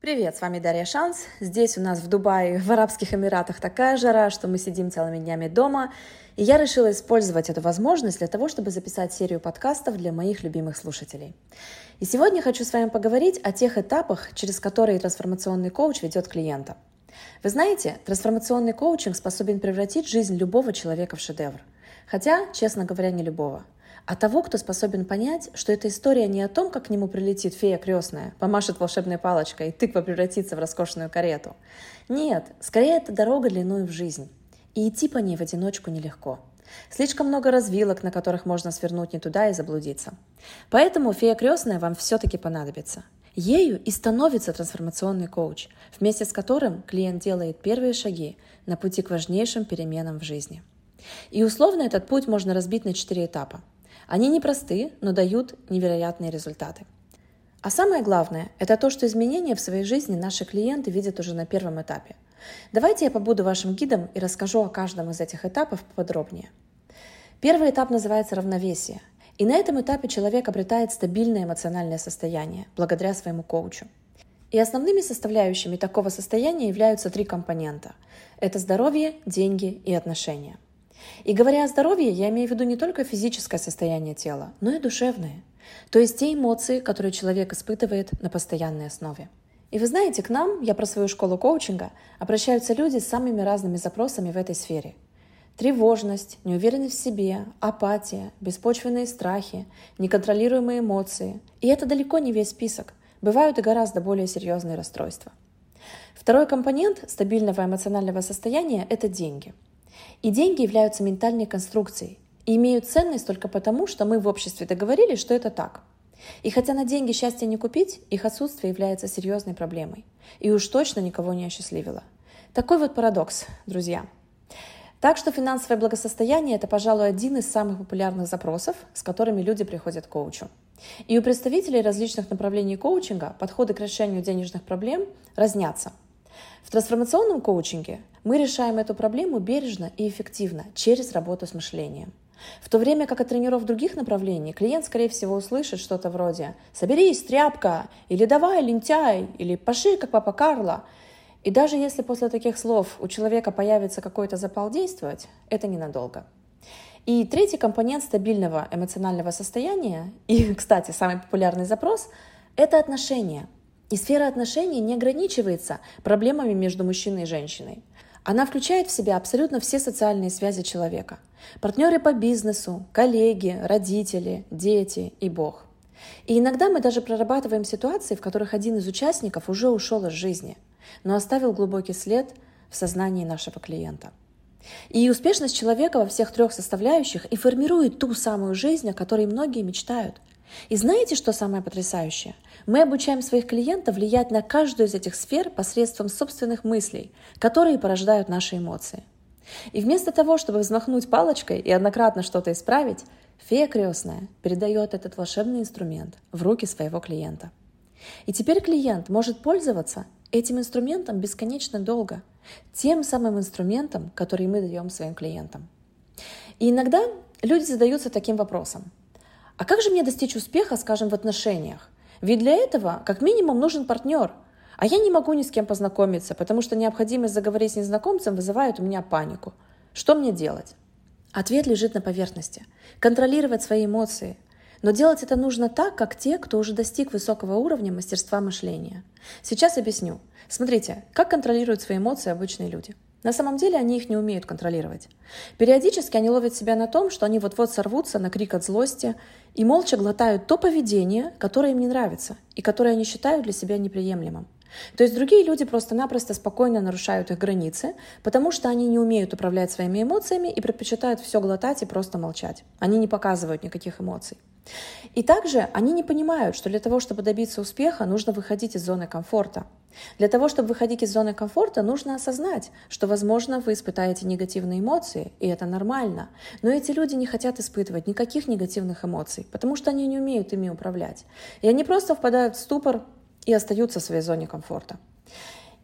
Привет, с вами Дарья Шанс. Здесь у нас в Дубае, в Арабских Эмиратах такая жара, что мы сидим целыми днями дома. И я решила использовать эту возможность для того, чтобы записать серию подкастов для моих любимых слушателей. И сегодня хочу с вами поговорить о тех этапах, через которые трансформационный коуч ведет клиента. Вы знаете, трансформационный коучинг способен превратить жизнь любого человека в шедевр. Хотя, честно говоря, не любого – а того, кто способен понять, что эта история не о том, как к нему прилетит фея крестная, помашет волшебной палочкой, и тыква превратится в роскошную карету. Нет, скорее это дорога длиной в жизнь. И идти по ней в одиночку нелегко. Слишком много развилок, на которых можно свернуть не туда и заблудиться. Поэтому фея крестная вам все-таки понадобится. Ею и становится трансформационный коуч, вместе с которым клиент делает первые шаги на пути к важнейшим переменам в жизни. И условно этот путь можно разбить на четыре этапа – они непросты, но дают невероятные результаты. А самое главное – это то, что изменения в своей жизни наши клиенты видят уже на первом этапе. Давайте я побуду вашим гидом и расскажу о каждом из этих этапов подробнее. Первый этап называется равновесие. И на этом этапе человек обретает стабильное эмоциональное состояние благодаря своему коучу. И основными составляющими такого состояния являются три компонента. Это здоровье, деньги и отношения – и говоря о здоровье, я имею в виду не только физическое состояние тела, но и душевное. То есть те эмоции, которые человек испытывает на постоянной основе. И вы знаете, к нам, я про свою школу коучинга, обращаются люди с самыми разными запросами в этой сфере. Тревожность, неуверенность в себе, апатия, беспочвенные страхи, неконтролируемые эмоции. И это далеко не весь список. Бывают и гораздо более серьезные расстройства. Второй компонент стабильного эмоционального состояния – это деньги – и деньги являются ментальной конструкцией и имеют ценность только потому, что мы в обществе договорились, что это так. И хотя на деньги счастья не купить, их отсутствие является серьезной проблемой. И уж точно никого не осчастливило. Такой вот парадокс, друзья. Так что финансовое благосостояние – это, пожалуй, один из самых популярных запросов, с которыми люди приходят к коучу. И у представителей различных направлений коучинга подходы к решению денежных проблем разнятся – в трансформационном коучинге мы решаем эту проблему бережно и эффективно через работу с мышлением. В то время как от тренеров других направлений клиент, скорее всего, услышит что-то вроде «соберись, тряпка», или «давай, лентяй», или «паши, как папа Карло». И даже если после таких слов у человека появится какой-то запал действовать, это ненадолго. И третий компонент стабильного эмоционального состояния, и, кстати, самый популярный запрос, это отношения – и сфера отношений не ограничивается проблемами между мужчиной и женщиной. Она включает в себя абсолютно все социальные связи человека. Партнеры по бизнесу, коллеги, родители, дети и Бог. И иногда мы даже прорабатываем ситуации, в которых один из участников уже ушел из жизни, но оставил глубокий след в сознании нашего клиента. И успешность человека во всех трех составляющих и формирует ту самую жизнь, о которой многие мечтают, и знаете, что самое потрясающее? Мы обучаем своих клиентов влиять на каждую из этих сфер посредством собственных мыслей, которые порождают наши эмоции. И вместо того, чтобы взмахнуть палочкой и однократно что-то исправить, фея крестная передает этот волшебный инструмент в руки своего клиента. И теперь клиент может пользоваться этим инструментом бесконечно долго, тем самым инструментом, который мы даем своим клиентам. И иногда люди задаются таким вопросом. А как же мне достичь успеха, скажем, в отношениях? Ведь для этого как минимум нужен партнер. А я не могу ни с кем познакомиться, потому что необходимость заговорить с незнакомцем вызывает у меня панику. Что мне делать? Ответ лежит на поверхности. Контролировать свои эмоции. Но делать это нужно так, как те, кто уже достиг высокого уровня мастерства мышления. Сейчас объясню. Смотрите, как контролируют свои эмоции обычные люди – на самом деле они их не умеют контролировать. Периодически они ловят себя на том, что они вот-вот сорвутся на крик от злости и молча глотают то поведение, которое им не нравится и которое они считают для себя неприемлемым. То есть другие люди просто-напросто спокойно нарушают их границы, потому что они не умеют управлять своими эмоциями и предпочитают все глотать и просто молчать. Они не показывают никаких эмоций. И также они не понимают, что для того, чтобы добиться успеха, нужно выходить из зоны комфорта. Для того, чтобы выходить из зоны комфорта, нужно осознать, что, возможно, вы испытаете негативные эмоции, и это нормально. Но эти люди не хотят испытывать никаких негативных эмоций, потому что они не умеют ими управлять. И они просто впадают в ступор и остаются в своей зоне комфорта.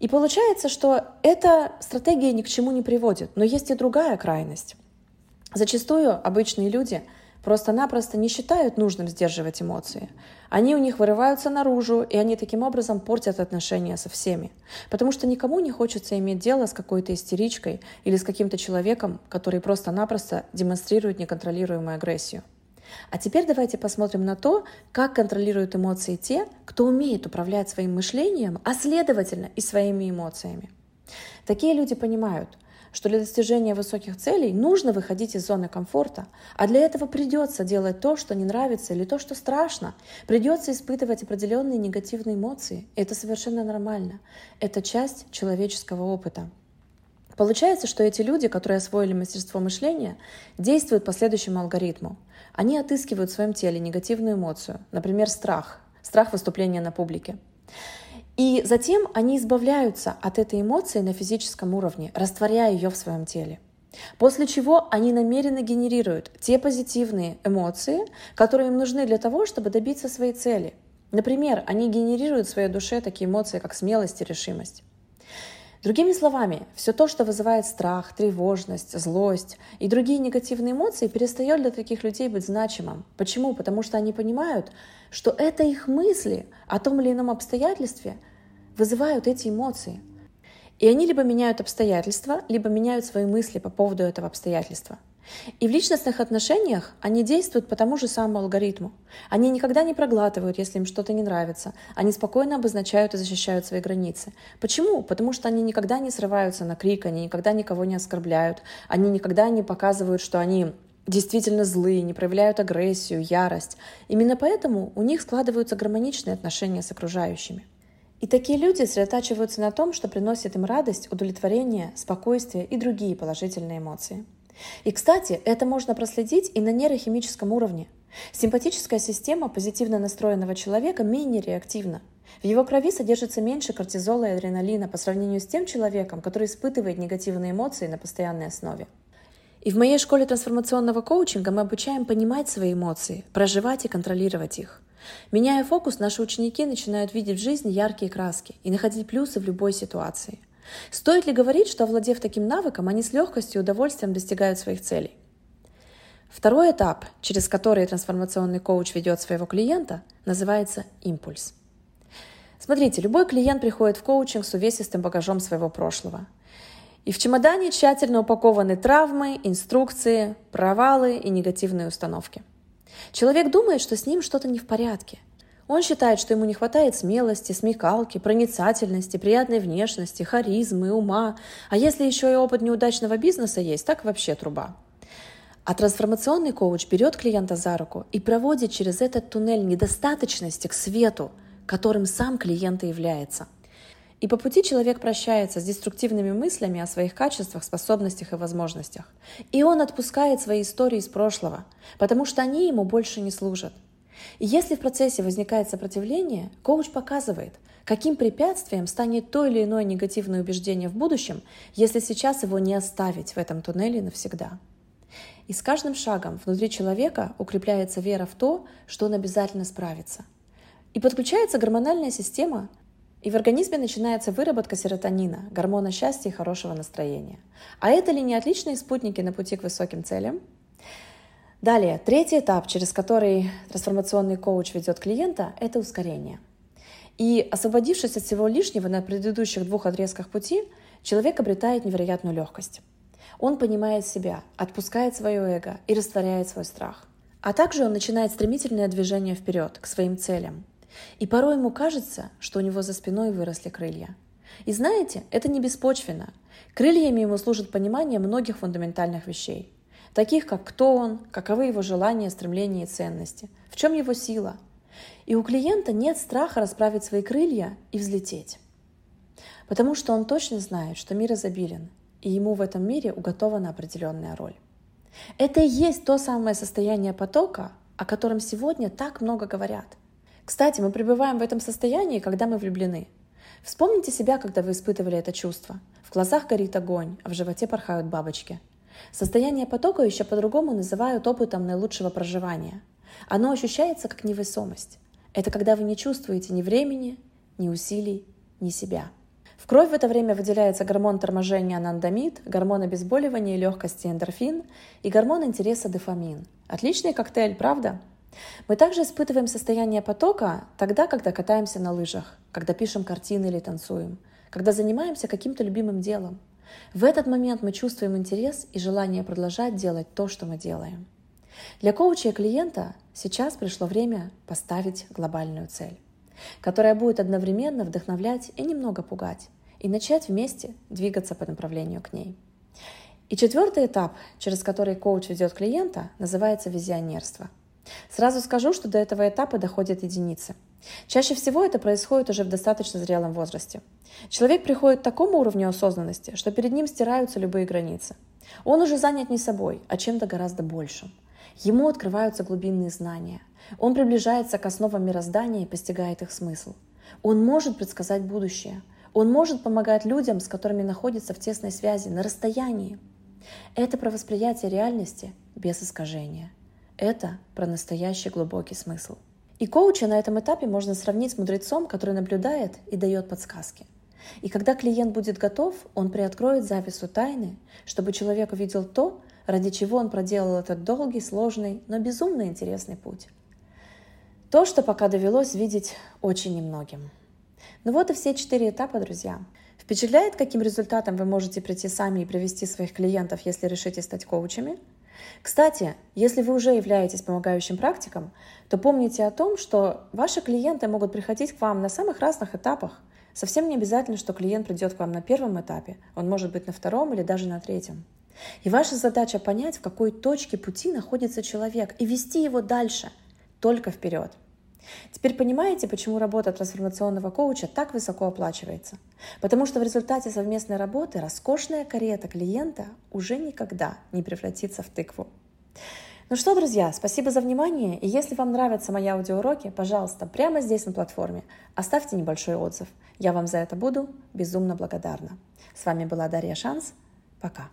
И получается, что эта стратегия ни к чему не приводит. Но есть и другая крайность. Зачастую обычные люди просто-напросто не считают нужным сдерживать эмоции. Они у них вырываются наружу, и они таким образом портят отношения со всеми. Потому что никому не хочется иметь дело с какой-то истеричкой или с каким-то человеком, который просто-напросто демонстрирует неконтролируемую агрессию. А теперь давайте посмотрим на то, как контролируют эмоции те, кто умеет управлять своим мышлением, а следовательно и своими эмоциями. Такие люди понимают, что для достижения высоких целей нужно выходить из зоны комфорта, а для этого придется делать то, что не нравится или то, что страшно. Придется испытывать определенные негативные эмоции. Это совершенно нормально. Это часть человеческого опыта. Получается, что эти люди, которые освоили мастерство мышления, действуют по следующему алгоритму. Они отыскивают в своем теле негативную эмоцию, например, страх, страх выступления на публике. И затем они избавляются от этой эмоции на физическом уровне, растворяя ее в своем теле. После чего они намеренно генерируют те позитивные эмоции, которые им нужны для того, чтобы добиться своей цели. Например, они генерируют в своей душе такие эмоции, как смелость и решимость. Другими словами, все то, что вызывает страх, тревожность, злость и другие негативные эмоции, перестает для таких людей быть значимым. Почему? Потому что они понимают, что это их мысли о том или ином обстоятельстве вызывают эти эмоции. И они либо меняют обстоятельства, либо меняют свои мысли по поводу этого обстоятельства – и в личностных отношениях они действуют по тому же самому алгоритму. Они никогда не проглатывают, если им что-то не нравится. Они спокойно обозначают и защищают свои границы. Почему? Потому что они никогда не срываются на крик, они никогда никого не оскорбляют, они никогда не показывают, что они действительно злые, не проявляют агрессию, ярость. Именно поэтому у них складываются гармоничные отношения с окружающими. И такие люди сосредотачиваются на том, что приносит им радость, удовлетворение, спокойствие и другие положительные эмоции. И, кстати, это можно проследить и на нейрохимическом уровне. Симпатическая система позитивно настроенного человека менее реактивна. В его крови содержится меньше кортизола и адреналина по сравнению с тем человеком, который испытывает негативные эмоции на постоянной основе. И в моей школе трансформационного коучинга мы обучаем понимать свои эмоции, проживать и контролировать их. Меняя фокус, наши ученики начинают видеть в жизни яркие краски и находить плюсы в любой ситуации – Стоит ли говорить, что овладев таким навыком, они с легкостью и удовольствием достигают своих целей? Второй этап, через который трансформационный коуч ведет своего клиента, называется импульс. Смотрите, любой клиент приходит в коучинг с увесистым багажом своего прошлого. И в чемодане тщательно упакованы травмы, инструкции, провалы и негативные установки. Человек думает, что с ним что-то не в порядке – он считает, что ему не хватает смелости, смекалки, проницательности, приятной внешности, харизмы, ума. А если еще и опыт неудачного бизнеса есть, так вообще труба. А трансформационный коуч берет клиента за руку и проводит через этот туннель недостаточности к свету, которым сам клиент и является. И по пути человек прощается с деструктивными мыслями о своих качествах, способностях и возможностях. И он отпускает свои истории из прошлого, потому что они ему больше не служат. И если в процессе возникает сопротивление, коуч показывает, каким препятствием станет то или иное негативное убеждение в будущем, если сейчас его не оставить в этом туннеле навсегда. И с каждым шагом внутри человека укрепляется вера в то, что он обязательно справится. И подключается гормональная система, и в организме начинается выработка серотонина, гормона счастья и хорошего настроения. А это ли не отличные спутники на пути к высоким целям? Далее, третий этап, через который трансформационный коуч ведет клиента, это ускорение. И освободившись от всего лишнего на предыдущих двух отрезках пути, человек обретает невероятную легкость. Он понимает себя, отпускает свое эго и растворяет свой страх. А также он начинает стремительное движение вперед, к своим целям. И порой ему кажется, что у него за спиной выросли крылья. И знаете, это не беспочвенно. Крыльями ему служит понимание многих фундаментальных вещей – таких как кто он, каковы его желания, стремления и ценности, в чем его сила. И у клиента нет страха расправить свои крылья и взлететь. Потому что он точно знает, что мир изобилен, и ему в этом мире уготована определенная роль. Это и есть то самое состояние потока, о котором сегодня так много говорят. Кстати, мы пребываем в этом состоянии, когда мы влюблены. Вспомните себя, когда вы испытывали это чувство. В глазах горит огонь, а в животе порхают бабочки – Состояние потока еще по-другому называют опытом наилучшего проживания. Оно ощущается как невесомость. Это когда вы не чувствуете ни времени, ни усилий, ни себя. В кровь в это время выделяется гормон торможения анандамид, гормон обезболивания и легкости эндорфин и гормон интереса дофамин. Отличный коктейль, правда? Мы также испытываем состояние потока тогда, когда катаемся на лыжах, когда пишем картины или танцуем, когда занимаемся каким-то любимым делом. В этот момент мы чувствуем интерес и желание продолжать делать то, что мы делаем. Для коуча и клиента сейчас пришло время поставить глобальную цель которая будет одновременно вдохновлять и немного пугать, и начать вместе двигаться по направлению к ней. И четвертый этап, через который коуч ведет клиента, называется визионерство. Сразу скажу, что до этого этапа доходят единицы. Чаще всего это происходит уже в достаточно зрелом возрасте. Человек приходит к такому уровню осознанности, что перед ним стираются любые границы. Он уже занят не собой, а чем-то гораздо большим. Ему открываются глубинные знания. Он приближается к основам мироздания и постигает их смысл. Он может предсказать будущее. Он может помогать людям, с которыми находится в тесной связи, на расстоянии. Это про восприятие реальности без искажения. Это про настоящий глубокий смысл. И коуча на этом этапе можно сравнить с мудрецом, который наблюдает и дает подсказки. И когда клиент будет готов, он приоткроет завесу тайны, чтобы человек увидел то, ради чего он проделал этот долгий, сложный, но безумно интересный путь. То, что пока довелось видеть очень немногим. Ну вот и все четыре этапа, друзья. Впечатляет, каким результатом вы можете прийти сами и привести своих клиентов, если решите стать коучами? Кстати, если вы уже являетесь помогающим практиком, то помните о том, что ваши клиенты могут приходить к вам на самых разных этапах. Совсем не обязательно, что клиент придет к вам на первом этапе, он может быть на втором или даже на третьем. И ваша задача понять, в какой точке пути находится человек, и вести его дальше, только вперед. Теперь понимаете, почему работа трансформационного коуча так высоко оплачивается? Потому что в результате совместной работы роскошная карета клиента уже никогда не превратится в тыкву. Ну что, друзья, спасибо за внимание. И если вам нравятся мои аудиоуроки, пожалуйста, прямо здесь на платформе оставьте небольшой отзыв. Я вам за это буду безумно благодарна. С вами была Дарья Шанс. Пока.